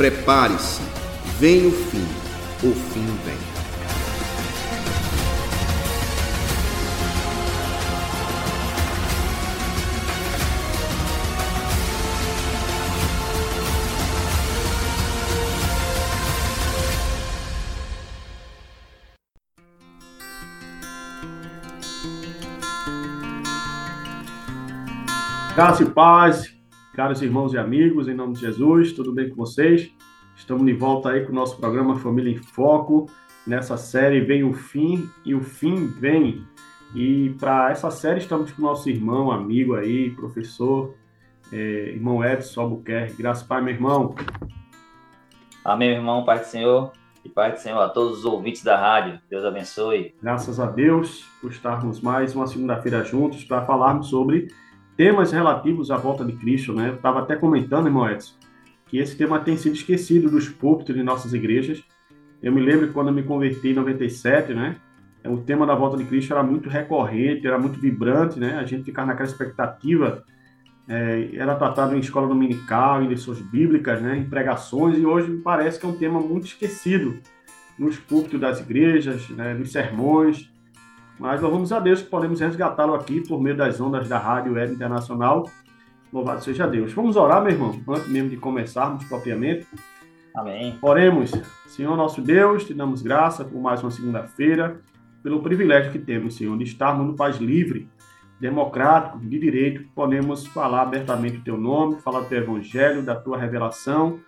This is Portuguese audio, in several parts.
Prepare-se, vem o fim, o fim vem. Graça e paz, caros irmãos e amigos, em nome de Jesus, tudo bem com vocês? Estamos de volta aí com o nosso programa Família em Foco. Nessa série vem o fim e o fim vem. E para essa série estamos com o nosso irmão, amigo aí, professor, é, irmão Edson Albuquerque. Graças Pai, meu irmão. Amém, irmão, Pai do Senhor. E Pai do Senhor a todos os ouvintes da rádio. Deus abençoe. Graças a Deus por estarmos mais uma segunda-feira juntos para falarmos sobre temas relativos à volta de Cristo, né? Eu estava até comentando, irmão Edson, que esse tema tem sido esquecido dos púlpitos de nossas igrejas. Eu me lembro quando eu me converti em 97, né? O tema da volta de Cristo era muito recorrente, era muito vibrante, né? A gente ficava naquela expectativa. É, era tratado em escola dominical, em lições bíblicas, né? Em pregações, e hoje me parece que é um tema muito esquecido nos púlpitos das igrejas, né? nos sermões. Mas louvamos a Deus que podemos resgatá-lo aqui por meio das ondas da Rádio Web Internacional. Louvado seja Deus. Vamos orar, meu irmão, antes mesmo de começarmos propriamente. Amém. Oremos. Senhor nosso Deus, te damos graça por mais uma segunda-feira, pelo privilégio que temos, Senhor, de estarmos no país livre, democrático, de direito, podemos falar abertamente o teu nome, falar do teu evangelho, da tua revelação.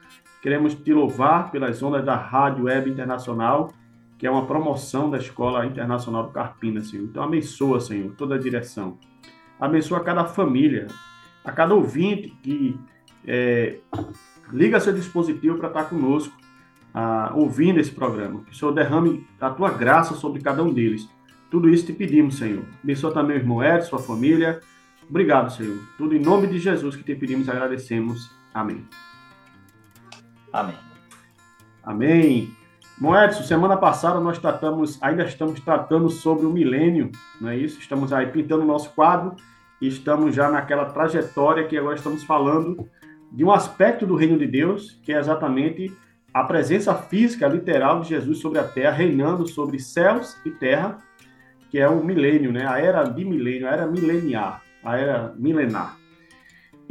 Queremos te louvar pelas ondas da Rádio Web Internacional que é uma promoção da Escola Internacional do Carpina, Senhor. Então, abençoa, Senhor, toda a direção. Abençoa cada família, a cada ouvinte que é, liga seu dispositivo para estar conosco, ah, ouvindo esse programa. Que o Senhor derrame a tua graça sobre cada um deles. Tudo isso te pedimos, Senhor. Abençoa também o irmão Edson, sua família. Obrigado, Senhor. Tudo em nome de Jesus que te pedimos e agradecemos. Amém. Amém. Amém. Bom, Edson, semana passada nós tratamos, ainda estamos tratando sobre o milênio, não é isso? Estamos aí pintando o nosso quadro e estamos já naquela trajetória que agora estamos falando de um aspecto do reino de Deus, que é exatamente a presença física, literal de Jesus sobre a terra, reinando sobre céus e terra, que é o milênio, né? A era de milênio, a era mileniar, a era milenar.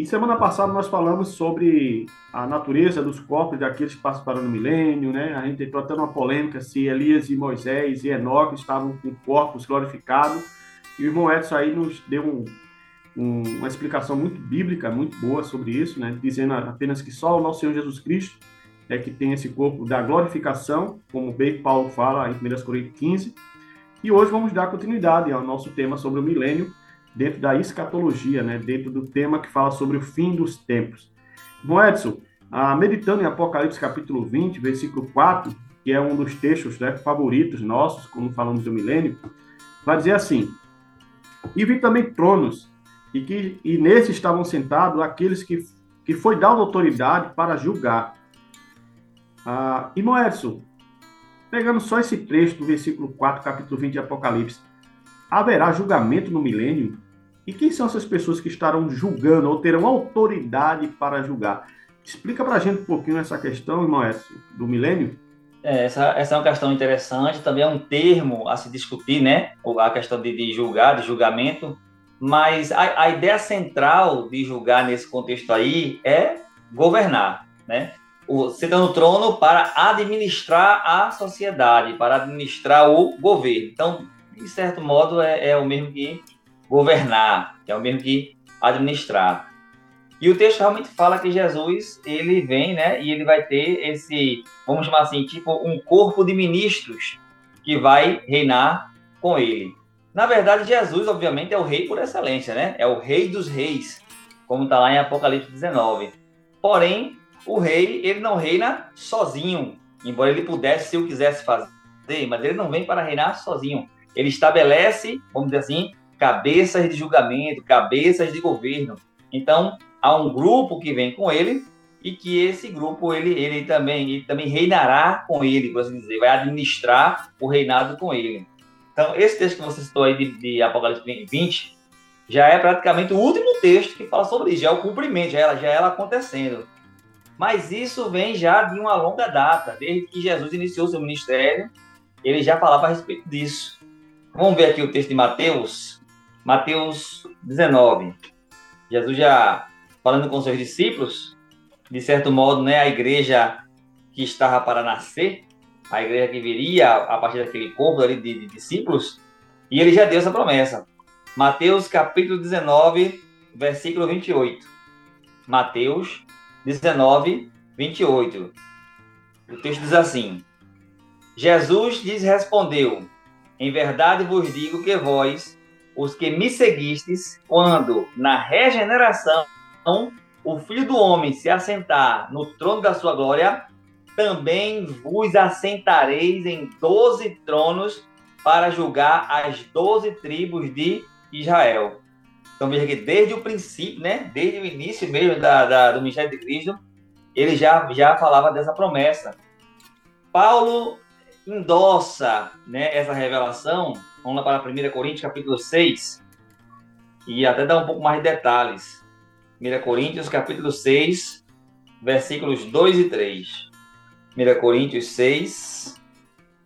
E semana passada nós falamos sobre a natureza dos corpos daqueles que participaram no milênio, né? A gente entrou até numa polêmica se Elias e Moisés e Enoque estavam com corpos glorificados. E o irmão Edson aí nos deu um, um, uma explicação muito bíblica, muito boa sobre isso, né? Dizendo apenas que só o nosso Senhor Jesus Cristo é que tem esse corpo da glorificação, como bem Paulo fala em 1 Coríntios 15. E hoje vamos dar continuidade ao nosso tema sobre o milênio, dentro da escatologia, né? dentro do tema que fala sobre o fim dos tempos. Bom, Edson, ah, meditando em Apocalipse capítulo 20, versículo 4, que é um dos textos né, favoritos nossos, como falamos do milênio, vai dizer assim: E vi também tronos, e que e nesses estavam sentados aqueles que, que foi dado autoridade para julgar. Ah, irmão Edson, pegando só esse trecho do versículo 4, capítulo 20 de Apocalipse, haverá julgamento no milênio? E quem são essas pessoas que estarão julgando ou terão autoridade para julgar? Explica para a gente um pouquinho essa questão, irmão do milênio. É, essa, essa é uma questão interessante, também é um termo a se discutir, né? A questão de, de julgar, de julgamento. Mas a, a, ideia central de julgar nesse contexto aí é governar, né? Está no trono para administrar a sociedade, para administrar o governo. Então, de certo modo, é, é o mesmo que governar, é o mesmo que administrar. E o texto realmente fala que Jesus, ele vem, né, e ele vai ter esse, vamos chamar assim, tipo um corpo de ministros que vai reinar com ele. Na verdade, Jesus, obviamente, é o rei por excelência, né? É o rei dos reis, como está lá em Apocalipse 19. Porém, o rei, ele não reina sozinho, embora ele pudesse, se o quisesse fazer, mas ele não vem para reinar sozinho. Ele estabelece, vamos dizer assim, cabeças de julgamento, cabeças de governo. Então, há um grupo que vem com ele e que esse grupo ele, ele também ele também reinará com ele, por assim dizer, vai administrar o reinado com ele. Então, esse texto que você citou aí de, de Apocalipse 20 já é praticamente o último texto que fala sobre isso, já é o cumprimento, já é, já é ela acontecendo. Mas isso vem já de uma longa data, desde que Jesus iniciou seu ministério, ele já falava a respeito disso. Vamos ver aqui o texto de Mateus, Mateus 19. Jesus já falando com seus discípulos, de certo modo, né, a igreja que estava para nascer, a igreja que viria a partir daquele corpo ali de, de discípulos, e ele já deu essa promessa. Mateus capítulo 19, versículo 28. Mateus 19, 28. O texto diz assim: Jesus lhes respondeu: Em verdade vos digo que vós, os que me seguistes, quando na regeneração o Filho do Homem se assentar no trono da sua glória, também vos assentareis em doze tronos para julgar as doze tribos de Israel. Então veja que desde o princípio, né, desde o início mesmo da, da, do ministério de Cristo, ele já, já falava dessa promessa. Paulo endossa né, essa revelação, vamos lá para 1 Coríntios capítulo 6, e até dá um pouco mais de detalhes. 1 Coríntios capítulo 6, versículos 2 e 3. 1 Coríntios 6,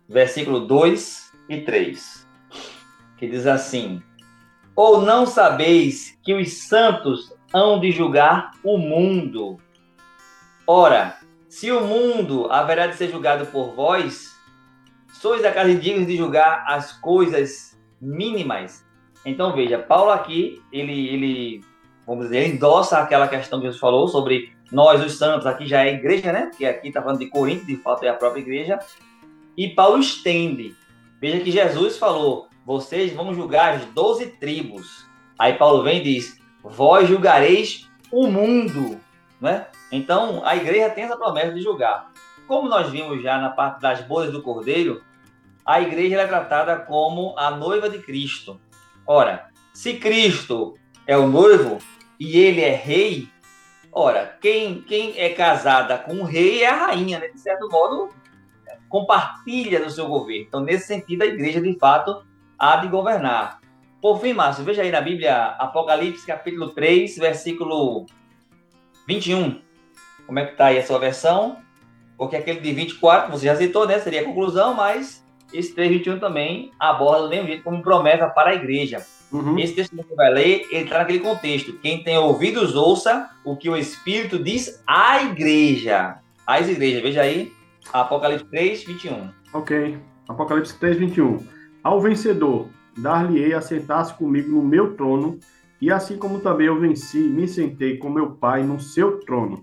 versículo 2 e 3, que diz assim: Ou não sabeis que os santos hão de julgar o mundo? Ora, se o mundo haverá de ser julgado por vós, sois acaso dignos de julgar as coisas mínimas? Então veja, Paulo aqui, ele, ele vamos dizer, endossa aquela questão que Jesus falou sobre nós, os santos, aqui já é igreja, né? Que aqui está falando de Corinto, de fato é a própria igreja. E Paulo estende. Veja que Jesus falou: vocês vão julgar as doze tribos. Aí Paulo vem e diz: vós julgareis o mundo, né? Então a igreja tem essa promessa de julgar. Como nós vimos já na parte das bodas do cordeiro, a igreja é tratada como a noiva de Cristo. Ora, se Cristo é o noivo e ele é rei, Ora, quem, quem é casada com o rei é a rainha, né? De certo modo, compartilha do seu governo. Então, nesse sentido, a igreja, de fato, há de governar. Por fim, Márcio, veja aí na Bíblia, Apocalipse, capítulo 3, versículo 21. Como é que está aí a sua versão? Porque aquele de 24, você já citou, né? Seria a conclusão, mas esse 3,21 também aborda do mesmo jeito como promessa para a igreja. Uhum. Esse texto que você vai ler, ele está naquele contexto. Quem tem ouvidos, ouça o que o Espírito diz à igreja. Às igrejas, veja aí, Apocalipse 3, 21. Ok, Apocalipse 3, 21. Ao vencedor, dar-lhe-ei a sentar-se comigo no meu trono, e assim como também eu venci, me sentei com meu Pai no seu trono.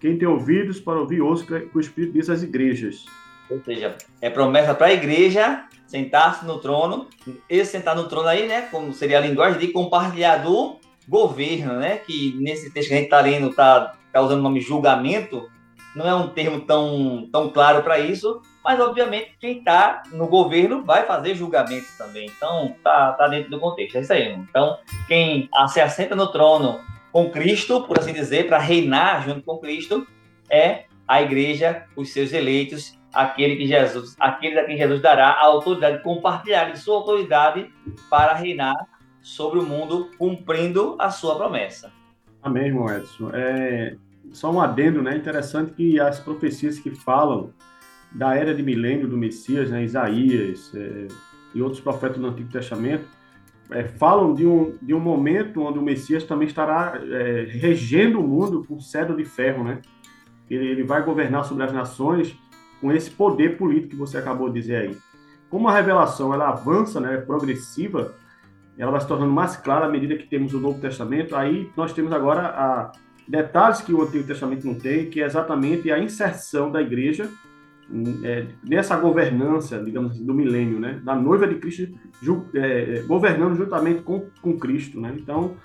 Quem tem ouvidos para ouvir, ouça que o Espírito diz às igrejas. Ou seja, é promessa para a igreja sentar-se no trono. Esse sentar no trono aí, né? Como seria a linguagem de compartilhar do governo, né? Que nesse texto que a gente está lendo está tá usando o nome julgamento. Não é um termo tão, tão claro para isso, mas obviamente quem está no governo vai fazer julgamentos também. Então tá, tá dentro do contexto. É isso aí. Então, quem se assenta no trono com Cristo, por assim dizer, para reinar junto com Cristo, é a igreja, os seus eleitos aquele que Jesus, aquele a quem Jesus dará a autoridade, compartilhar de sua autoridade para reinar sobre o mundo, cumprindo a sua promessa. Amém, irmão Edson. É, só um adendo, né? Interessante que as profecias que falam da era de milênio do Messias, né? Isaías é, e outros profetas do Antigo Testamento, é, falam de um, de um momento onde o Messias também estará é, regendo o mundo com cedro de ferro, né? Ele, ele vai governar sobre as nações com esse poder político que você acabou de dizer aí. Como a revelação ela avança, né, progressiva, ela vai se tornando mais clara à medida que temos o Novo Testamento. Aí nós temos agora a, detalhes que o Antigo Testamento não tem, que é exatamente a inserção da igreja nessa governança, digamos assim, do milênio, né, da noiva de Cristo ju, é, governando juntamente com, com Cristo. Né? Então,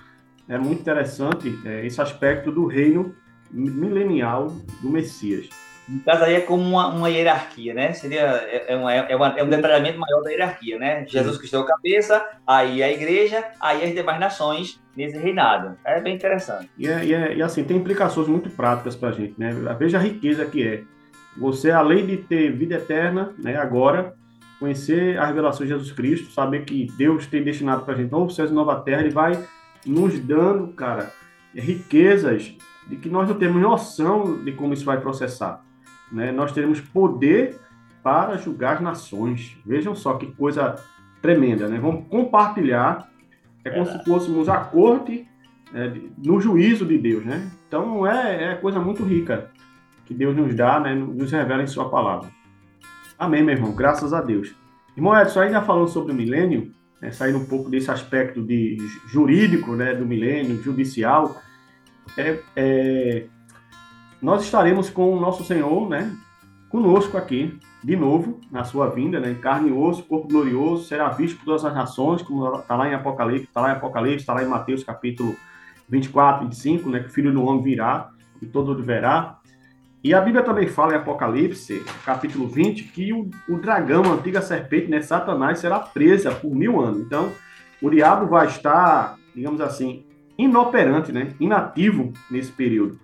é muito interessante é, esse aspecto do reino milenial do Messias. No caso aí é como uma, uma hierarquia, né? Seria é, é, uma, é, uma, é, um detalhamento maior da hierarquia, né? Jesus Cristo é o cabeça, aí a igreja, aí as demais nações nesse reinado. É bem interessante. E, é, e, é, e assim, tem implicações muito práticas para a gente, né? Veja a riqueza que é. Você, além de ter vida eterna, né, agora, conhecer a revelação de Jesus Cristo, saber que Deus tem destinado para a gente novo céu e nova terra, Ele vai nos dando, cara, riquezas de que nós não temos noção de como isso vai processar. Né? Nós teremos poder para julgar as nações. Vejam só que coisa tremenda, né? Vamos compartilhar, é como se fôssemos a corte é, no juízo de Deus, né? Então é, é coisa muito rica que Deus nos dá, né? Nos revela em Sua palavra. Amém, meu irmão. Graças a Deus. Irmão Edson, ainda falando sobre o milênio, né, saindo um pouco desse aspecto de jurídico, né, do milênio, judicial, é, é, nós estaremos com o nosso Senhor, né, conosco aqui, de novo, na sua vinda, né, em carne e osso, corpo glorioso, será visto por todas as nações, como está lá em Apocalipse, está lá em Apocalipse, está lá em Mateus capítulo 24, 25, né, que o Filho do Homem virá e todo verá. E a Bíblia também fala em Apocalipse, capítulo 20, que o, o dragão, a antiga serpente, né, Satanás, será presa por mil anos. Então, o diabo vai estar, digamos assim, inoperante, né, inativo nesse período.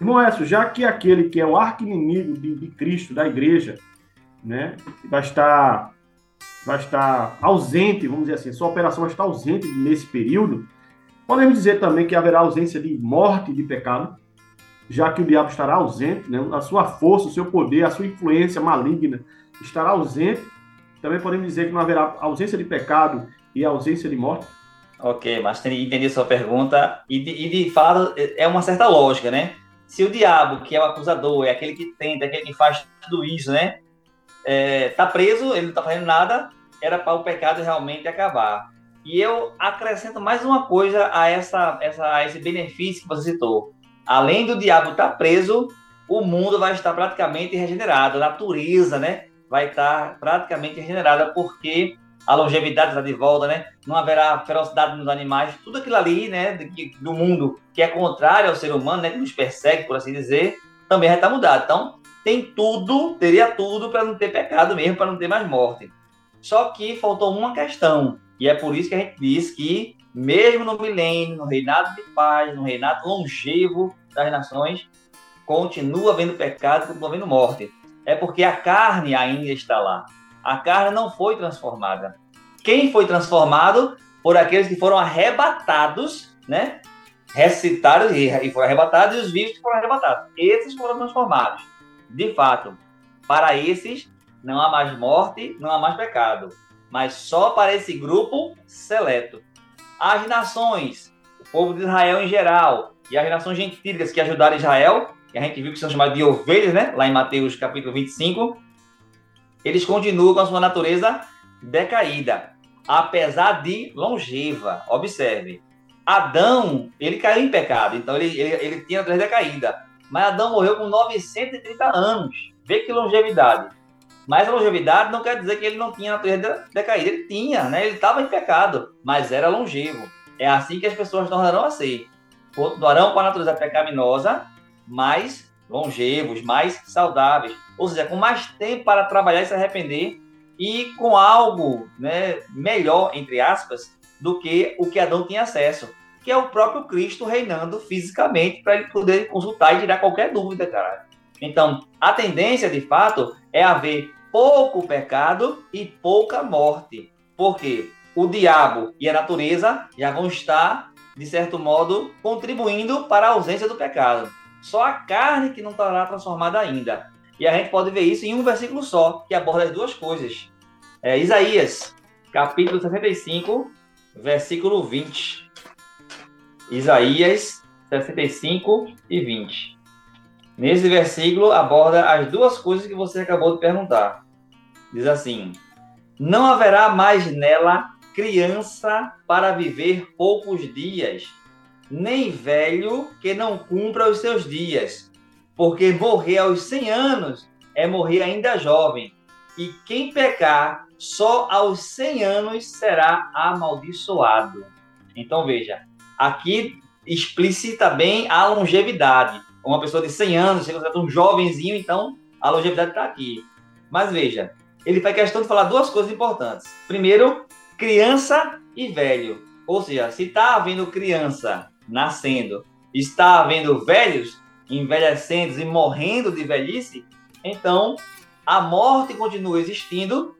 Irmão Edson, já que aquele que é o arqui-inimigo de, de, Cristo, da igreja, né, vai estar, vai estar ausente, vamos dizer assim, sua operação vai estar ausente nesse período, podemos dizer também que haverá ausência de morte de pecado? Já que o diabo estará ausente, né? a sua força, o seu poder, a sua influência maligna estará ausente. Também podemos dizer que não haverá ausência de pecado e ausência de morte. Ok, mas entendi sua pergunta. E de, e de fato, é uma certa lógica, né? Se o diabo, que é o acusador, é aquele que tenta, é aquele que faz tudo isso, né? É, tá preso, ele não está fazendo nada, era para o pecado realmente acabar. E eu acrescento mais uma coisa a, essa, essa, a esse benefício que você citou além do diabo estar preso, o mundo vai estar praticamente regenerado, a natureza, né, vai estar praticamente regenerada, porque a longevidade está de volta, né? Não haverá ferocidade nos animais, tudo aquilo ali, né, do mundo que é contrário ao ser humano, né, que nos persegue, por assim dizer, também vai estar mudado. Então, tem tudo, teria tudo para não ter pecado mesmo, para não ter mais morte. Só que faltou uma questão, e é por isso que a gente diz que mesmo no milênio, no reinado de paz, no reinado longevo das nações, continua havendo pecado, continua havendo morte. É porque a carne ainda está lá. A carne não foi transformada. Quem foi transformado? Por aqueles que foram arrebatados, né? Ressuscitaram e foram arrebatados, e os vivos foram arrebatados. Esses foram transformados. De fato, para esses não há mais morte, não há mais pecado. Mas só para esse grupo seleto as nações, o povo de Israel em geral, e as nações gentílicas que ajudaram Israel, que a gente viu que são chamadas de ovelhas, né? Lá em Mateus capítulo 25, eles continuam com a sua natureza decaída, apesar de longeva. Observe, Adão, ele caiu em pecado, então ele, ele, ele tinha a natureza decaída. Mas Adão morreu com 930 anos. Vê que longevidade. Mas a longevidade não quer dizer que ele não tinha natureza decaída. Ele tinha, né? Ele estava em pecado, mas era longevo. É assim que as pessoas tornarão a ser. Continuarão com a natureza pecaminosa, mais longevos, mais saudáveis. Ou seja, com mais tempo para trabalhar e se arrepender e com algo né, melhor, entre aspas, do que o que Adão tinha acesso, que é o próprio Cristo reinando fisicamente para ele poder consultar e tirar qualquer dúvida, cara. Então, a tendência, de fato, é haver pouco pecado e pouca morte. Porque o diabo e a natureza já vão estar, de certo modo, contribuindo para a ausência do pecado. Só a carne que não estará transformada ainda. E a gente pode ver isso em um versículo só, que aborda as duas coisas. É Isaías, capítulo 65, versículo 20. Isaías 65 e 20. Nesse versículo aborda as duas coisas que você acabou de perguntar. Diz assim: Não haverá mais nela criança para viver poucos dias, nem velho que não cumpra os seus dias, porque morrer aos 100 anos é morrer ainda jovem, e quem pecar só aos 100 anos será amaldiçoado. Então veja, aqui explicita bem a longevidade uma pessoa de 100 anos, chega um jovenzinho, então a longevidade está aqui. Mas veja, ele faz questão de falar duas coisas importantes. Primeiro, criança e velho. Ou seja, se está havendo criança nascendo, está havendo velhos envelhecendo e morrendo de velhice, então a morte continua existindo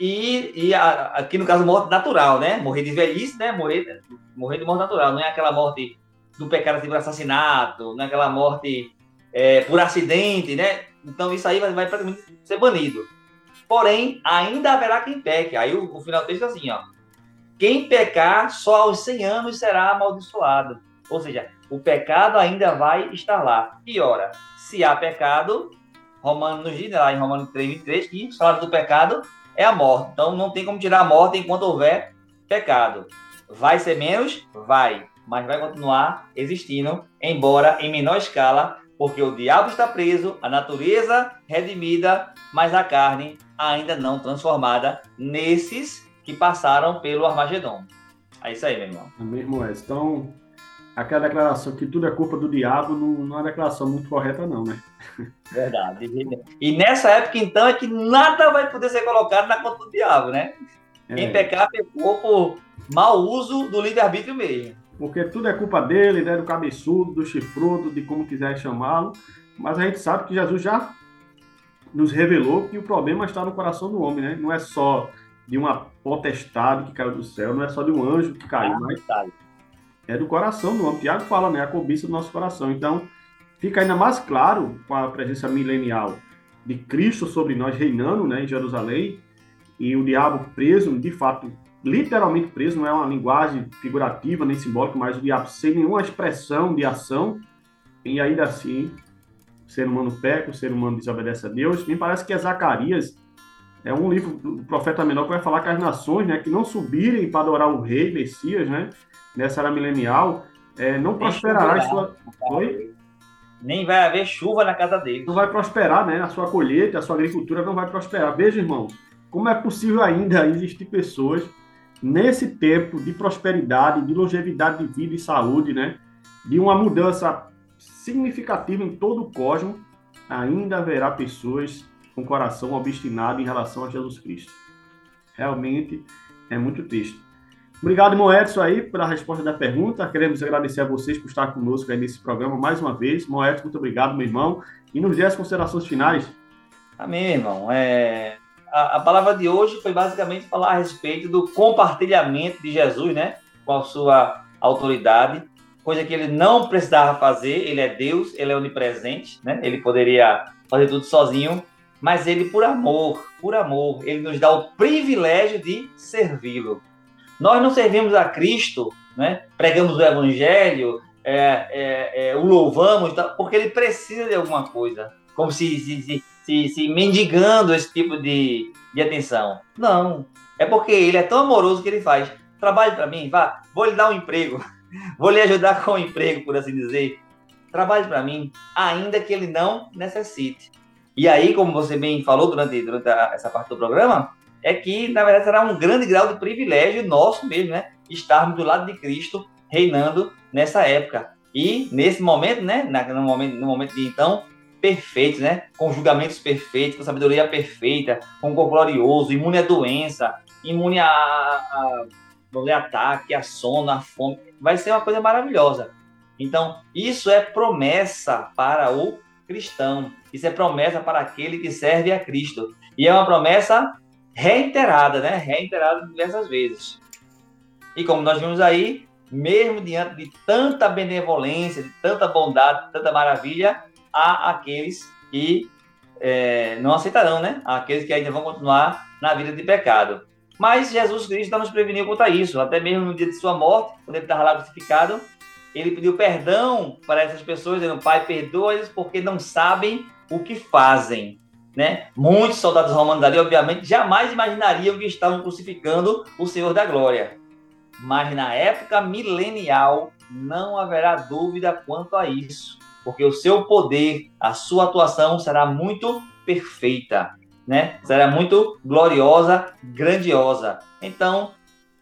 e, e a, aqui no caso morte natural, né? Morrer de velhice, né? Morrer, morrer de morte natural, não é aquela morte do pecado por assassinato, naquela morte é, por acidente, né? Então isso aí vai, vai praticamente ser banido. Porém, ainda haverá quem peque. Aí o, o final do texto é assim, ó. Quem pecar só aos 100 anos será amaldiçoado. Ou seja, o pecado ainda vai estar lá. E ora, se há pecado, Romano nos diz, né, lá em Romanos 3, 23, que o salário do pecado é a morte. Então não tem como tirar a morte enquanto houver pecado. Vai ser menos? Vai. Mas vai continuar existindo, embora em menor escala, porque o diabo está preso, a natureza redimida, mas a carne ainda não transformada nesses que passaram pelo Armagedon. É isso aí, meu irmão. Amém, irmão. Então, aquela declaração que tudo é culpa do diabo não, não é uma declaração muito correta, não, né? Verdade. E nessa época, então, é que nada vai poder ser colocado na conta do diabo, né? É. Quem pecar, pecou por mau uso do livre-arbítrio mesmo. Porque tudo é culpa dele, né? Do cabeçudo, do chifrudo, de como quiser chamá-lo. Mas a gente sabe que Jesus já nos revelou que o problema está no coração do homem, né? Não é só de uma potestade que caiu do céu, não é só de um anjo que caiu, ah, mas é do coração do homem. Tiago fala, né? A cobiça do nosso coração. Então, fica ainda mais claro com a presença milenial de Cristo sobre nós reinando, né, em Jerusalém, e o diabo preso, de fato, literalmente preso, não é uma linguagem figurativa nem simbólica, mas o diabo sem nenhuma expressão de ação, e ainda assim o ser humano peca, o ser humano desobedece a Deus. Me parece que é Zacarias é um livro do profeta menor que vai falar que as nações, né, que não subirem para adorar o rei Messias, né, nessa era milenial, é, não prosperará em sua. Oi? Nem vai haver chuva na casa dele. Não vai prosperar, né? A sua colheita, a sua agricultura não vai prosperar. Veja, irmãos, como é possível ainda existir pessoas nesse tempo de prosperidade, de longevidade de vida e saúde, né? De uma mudança significativa em todo o cosmos, ainda haverá pessoas com coração obstinado em relação a Jesus Cristo. Realmente é muito triste. Obrigado, irmão Edson, aí, pela resposta da pergunta. Queremos agradecer a vocês por estar conosco aí nesse programa mais uma vez. Irmão Edson, muito obrigado, meu irmão. E nos dê as considerações finais. Amém, irmão. É... A, a, palavra de hoje foi basicamente falar a respeito do compartilhamento de Jesus, né? Com a sua autoridade, coisa que ele não precisava fazer. Ele é Deus, ele é onipresente, né? Ele poderia fazer tudo sozinho, mas ele, por amor, por amor, ele nos dá o privilégio de servi-lo. Nós não servimos a Cristo, né? pregamos o Evangelho, é, é, é, o louvamos, porque ele precisa de alguma coisa, como se, se, se, se mendigando esse tipo de, de atenção. Não, é porque ele é tão amoroso que ele faz. Trabalhe para mim, vá, vou lhe dar um emprego, vou lhe ajudar com o um emprego, por assim dizer. Trabalhe para mim, ainda que ele não necessite. E aí, como você bem falou durante, durante a, essa parte do programa, é que, na verdade, será um grande grau de privilégio nosso mesmo, né? Estarmos do lado de Cristo, reinando nessa época. E, nesse momento, né? No momento, no momento de então, perfeito, né? Com julgamentos perfeitos, com sabedoria perfeita, com corpo glorioso, imune à doença, imune a, a, a ataque, a sono, a fome. Vai ser uma coisa maravilhosa. Então, isso é promessa para o cristão. Isso é promessa para aquele que serve a Cristo. E é uma promessa reiterada, né? Reiterada diversas vezes. E como nós vimos aí, mesmo diante de tanta benevolência, de tanta bondade, de tanta maravilha, há aqueles que é, não aceitarão, né? Aqueles que ainda vão continuar na vida de pecado. Mas Jesus Cristo nos preveniu contra isso. Até mesmo no dia de sua morte, quando ele estava lá crucificado, ele pediu perdão para essas pessoas, dizendo: Pai, perdoa-eles porque não sabem o que fazem. Né? Muitos soldados romanos ali, obviamente, jamais imaginariam que estavam crucificando o Senhor da Glória. Mas na época milenial não haverá dúvida quanto a isso, porque o seu poder, a sua atuação será muito perfeita, né? Será muito gloriosa, grandiosa. Então,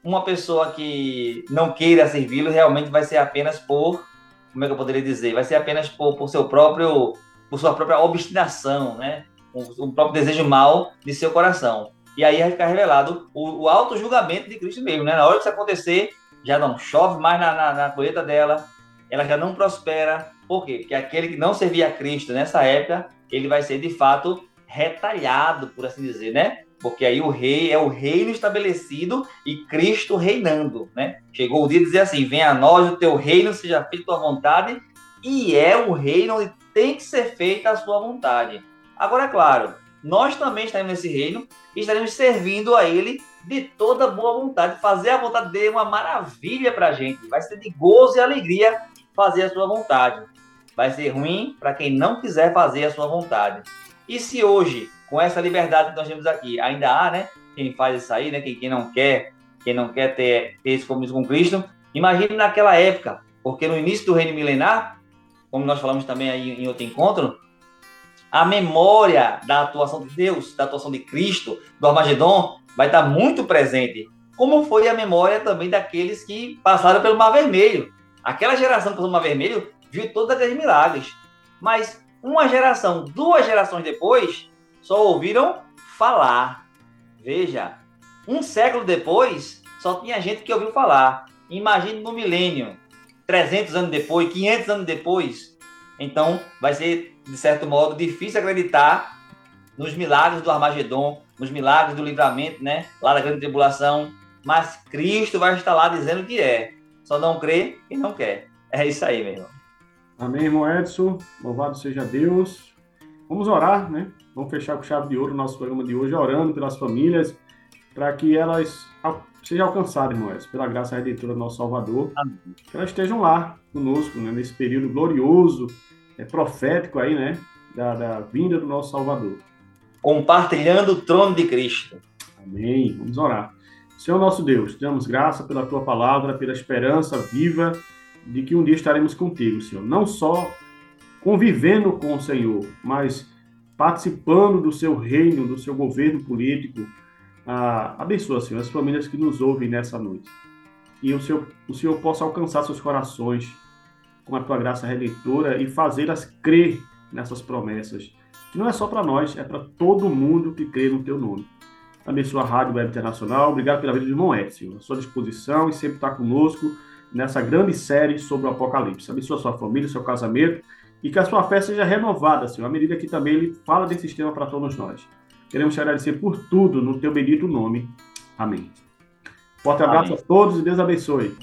uma pessoa que não queira servi-lo realmente vai ser apenas por, como é que eu poderia dizer, vai ser apenas por, por seu próprio, por sua própria obstinação, né? O, o próprio desejo mal de seu coração. E aí vai ficar revelado o, o auto julgamento de Cristo mesmo, né? Na hora que isso acontecer, já não chove mais na, na, na colheita dela, ela já não prospera. Por quê? Porque aquele que não servia a Cristo nessa época, ele vai ser de fato retalhado, por assim dizer, né? porque aí o rei é o reino estabelecido e Cristo reinando, né? Chegou o dia de dizer assim: venha a nós o teu reino, seja feita a vontade, e é o reino onde tem que ser feita a sua vontade. Agora, é claro, nós também estaremos nesse reino e estaremos servindo a ele de toda boa vontade. Fazer a vontade dele é uma maravilha para a gente. Vai ser de gozo e alegria fazer a sua vontade. Vai ser ruim para quem não quiser fazer a sua vontade. E se hoje, com essa liberdade que nós temos aqui, ainda há, né? Quem faz isso aí, né? Quem, não quer, quem não quer ter, ter esse compromisso com Cristo, imagine naquela época, porque no início do reino milenar, como nós falamos também aí em outro encontro, a memória da atuação de Deus, da atuação de Cristo, do Armagedon, vai estar muito presente. Como foi a memória também daqueles que passaram pelo Mar Vermelho. Aquela geração que pelo Mar Vermelho viu todos aqueles milagres. Mas uma geração, duas gerações depois, só ouviram falar. Veja, um século depois, só tinha gente que ouviu falar. Imagine no milênio, 300 anos depois, 500 anos depois. Então, vai ser, de certo modo, difícil acreditar nos milagres do Armagedon, nos milagres do livramento, né? Lá da grande tribulação. Mas Cristo vai estar lá dizendo que é. Só não crê quem não quer. É isso aí, meu irmão. Amém, irmão Edson. Louvado seja Deus. Vamos orar, né? Vamos fechar com chave de ouro o nosso programa de hoje, orando pelas famílias, para que elas sejam alcançadas, irmão Edson, pela graça redentora do nosso Salvador. Amém. Que elas estejam lá conosco, né? Nesse período glorioso, é, profético aí, né? Da, da vinda do nosso Salvador compartilhando o trono de Cristo. Amém. Vamos orar. Senhor nosso Deus, te damos graça pela tua palavra, pela esperança viva de que um dia estaremos contigo, Senhor. Não só convivendo com o Senhor, mas participando do seu reino, do seu governo político. Ah, abençoa, Senhor, as famílias que nos ouvem nessa noite. E o Senhor, o Senhor possa alcançar seus corações com a tua graça redentora e fazê-las crer nessas promessas não é só para nós, é para todo mundo que crê no teu nome. Abençoa a Rádio Web Internacional. Obrigado pela vida de irmão Edson. À sua disposição e sempre está conosco nessa grande série sobre o Apocalipse. Abençoa a sua família, seu casamento e que a sua fé seja renovada, Senhor, à medida que também ele fala desse sistema para todos nós. Queremos te agradecer por tudo no teu bendito nome. Amém. Forte abraço Amém. a todos e Deus abençoe.